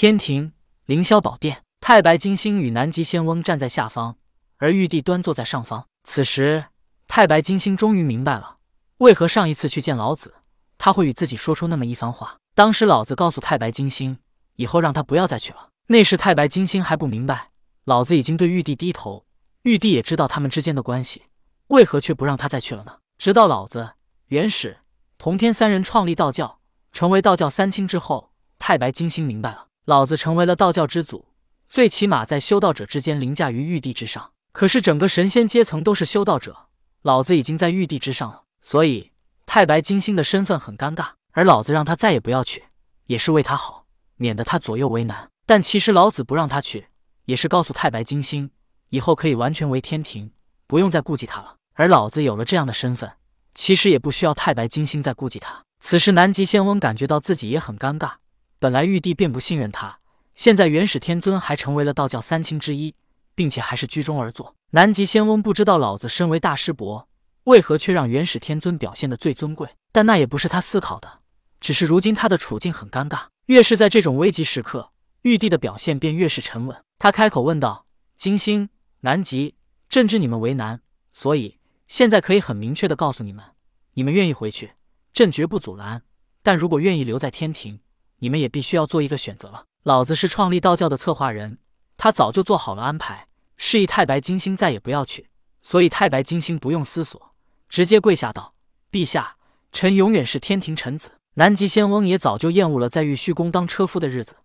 天庭凌霄宝殿，太白金星与南极仙翁站在下方，而玉帝端坐在上方。此时，太白金星终于明白了，为何上一次去见老子，他会与自己说出那么一番话。当时老子告诉太白金星，以后让他不要再去了。那时太白金星还不明白，老子已经对玉帝低头，玉帝也知道他们之间的关系，为何却不让他再去了呢？直到老子、元始、同天三人创立道教，成为道教三清之后，太白金星明白了，老子成为了道教之祖，最起码在修道者之间凌驾于玉帝之上。可是整个神仙阶层都是修道者，老子已经在玉帝之上了，所以太白金星的身份很尴尬。而老子让他再也不要去，也是为他好，免得他左右为难。但其实老子不让他去，也是告诉太白金星，以后可以完全为天庭，不用再顾忌他了。而老子有了这样的身份，其实也不需要太白金星再顾忌他。此时南极仙翁感觉到自己也很尴尬，本来玉帝便不信任他，现在元始天尊还成为了道教三清之一，并且还是居中而坐。南极仙翁不知道老子身为大师伯，为何却让元始天尊表现的最尊贵，但那也不是他思考的。只是如今他的处境很尴尬，越是在这种危急时刻，玉帝的表现便越是沉稳。他开口问道：“金星、南极，朕知你们为难，所以现在可以很明确的告诉你们，你们愿意回去，朕绝不阻拦；但如果愿意留在天庭，你们也必须要做一个选择了。老子是创立道教的策划人，他早就做好了安排，示意太白金星再也不要去。所以太白金星不用思索，直接跪下道：‘陛下，臣永远是天庭臣子。’”南极仙翁也早就厌恶了在玉虚宫当车夫的日子，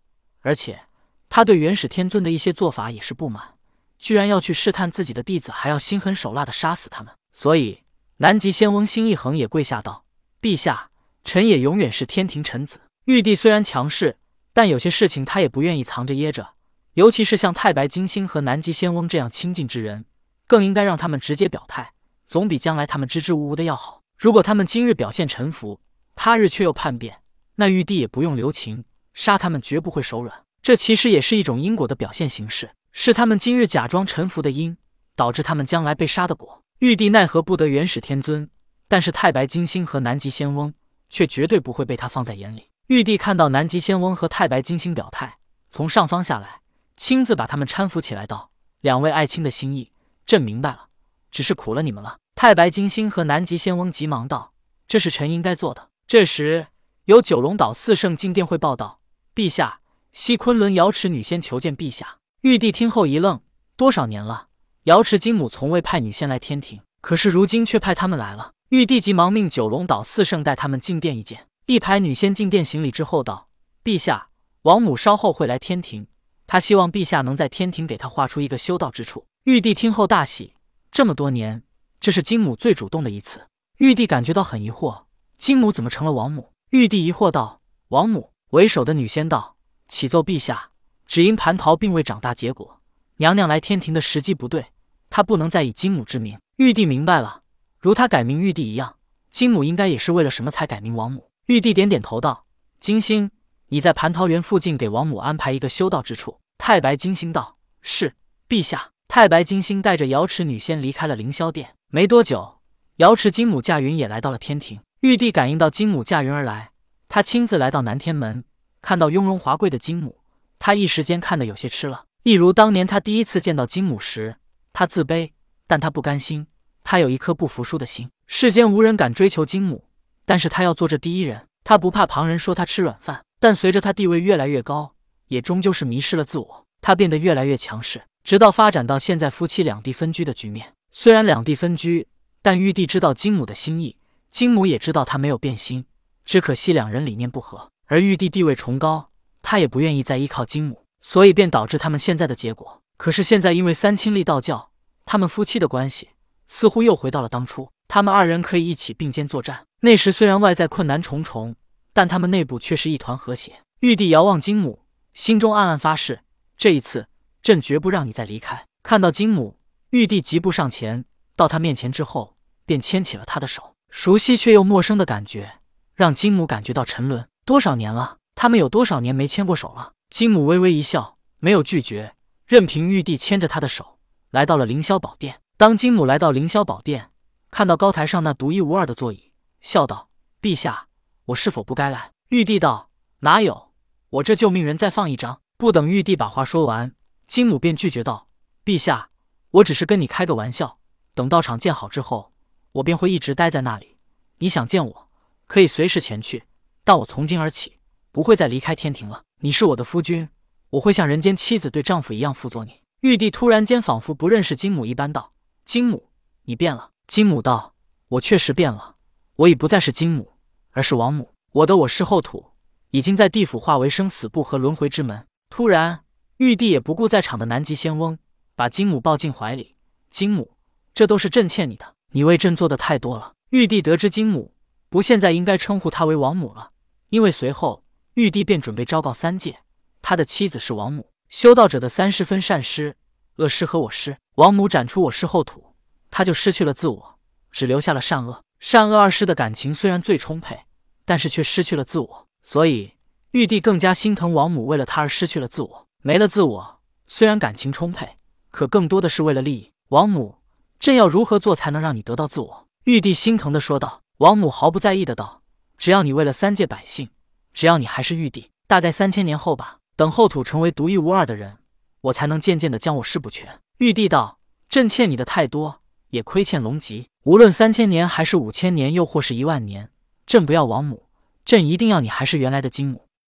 而且他对元始天尊的一些做法也是不满，居然要去试探自己的弟子，还要心狠手辣的杀死他们。所以南极仙翁心一横，也跪下道：“陛下，臣也永远是天庭臣子。玉帝虽然强势，但有些事情他也不愿意藏着掖着，尤其是像太白金星和南极仙翁这样亲近之人，更应该让他们直接表态，总比将来他们支支吾吾的要好。如果他们今日表现臣服，他日却又叛变，那玉帝也不用留情，杀他们绝不会手软。这其实也是一种因果的表现形式，是他们今日假装臣服的因，导致他们将来被杀的果。玉帝奈何不得元始天尊，但是太白金星和南极仙翁却绝对不会被他放在眼里。玉帝看到南极仙翁和太白金星表态，从上方下来，亲自把他们搀扶起来，道：“两位爱卿的心意，朕明白了，只是苦了你们了。”太白金星和南极仙翁急忙道：“这是臣应该做的。”这时，有九龙岛四圣进殿会报道：“陛下，西昆仑瑶池女仙求见陛下。”玉帝听后一愣：“多少年了，瑶池金母从未派女仙来天庭，可是如今却派他们来了。”玉帝急忙命九龙岛四圣带他们进殿一见。一排女仙进殿行礼之后道：“陛下，王母稍后会来天庭，她希望陛下能在天庭给她画出一个修道之处。”玉帝听后大喜，这么多年，这是金母最主动的一次。玉帝感觉到很疑惑。金母怎么成了王母？玉帝疑惑道：“王母为首的女仙道，启奏陛下，只因蟠桃并未长大结果，娘娘来天庭的时机不对，她不能再以金母之名。”玉帝明白了，如他改名玉帝一样，金母应该也是为了什么才改名王母。玉帝点点头道：“金星，你在蟠桃园附近给王母安排一个修道之处。”太白金星道：“是，陛下。”太白金星带着瑶池女仙离开了凌霄殿。没多久，瑶池金母驾云也来到了天庭。玉帝感应到金母驾云而来，他亲自来到南天门，看到雍容华贵的金母，他一时间看得有些吃了。一如当年他第一次见到金母时，他自卑，但他不甘心，他有一颗不服输的心。世间无人敢追求金母，但是他要做这第一人。他不怕旁人说他吃软饭，但随着他地位越来越高，也终究是迷失了自我。他变得越来越强势，直到发展到现在夫妻两地分居的局面。虽然两地分居，但玉帝知道金母的心意。金母也知道他没有变心，只可惜两人理念不合。而玉帝地位崇高，他也不愿意再依靠金母，所以便导致他们现在的结果。可是现在因为三清立道教，他们夫妻的关系似乎又回到了当初，他们二人可以一起并肩作战。那时虽然外在困难重重，但他们内部却是一团和谐。玉帝遥望金母，心中暗暗发誓：这一次，朕绝不让你再离开。看到金母，玉帝疾步上前，到他面前之后，便牵起了他的手。熟悉却又陌生的感觉，让金母感觉到沉沦。多少年了，他们有多少年没牵过手了？金母微微一笑，没有拒绝，任凭玉帝牵着她的手，来到了凌霄宝殿。当金母来到凌霄宝殿，看到高台上那独一无二的座椅，笑道：“陛下，我是否不该来？”玉帝道：“哪有，我这就命人再放一张。”不等玉帝把话说完，金母便拒绝道：“陛下，我只是跟你开个玩笑。等道场建好之后，我便会一直待在那里。你想见我，可以随时前去。但我从今而起，不会再离开天庭了。你是我的夫君，我会像人间妻子对丈夫一样辅佐你。”玉帝突然间仿佛不认识金母一般道：“金母，你变了。”金母道：“我确实变了，我已不再是金母，而是王母。我的我是后土，已经在地府化为生死簿和轮回之门。”突然，玉帝也不顾在场的南极仙翁，把金母抱进怀里。金母，这都是朕欠你的，你为朕做的太多了。玉帝得知金母不现在应该称呼她为王母了，因为随后玉帝便准备昭告三界，他的妻子是王母。修道者的三师分善师、恶师和我师。王母斩出我师后土，他就失去了自我，只留下了善恶。善恶二师的感情虽然最充沛，但是却失去了自我，所以。玉帝更加心疼王母，为了他而失去了自我，没了自我。虽然感情充沛，可更多的是为了利益。王母，朕要如何做才能让你得到自我？玉帝心疼的说道。王母毫不在意的道：“只要你为了三界百姓，只要你还是玉帝，大概三千年后吧，等后土成为独一无二的人，我才能渐渐的将我师补全。”玉帝道：“朕欠你的太多，也亏欠龙吉。无论三千年，还是五千年，又或是一万年，朕不要王母，朕一定要你还是原来的金母。”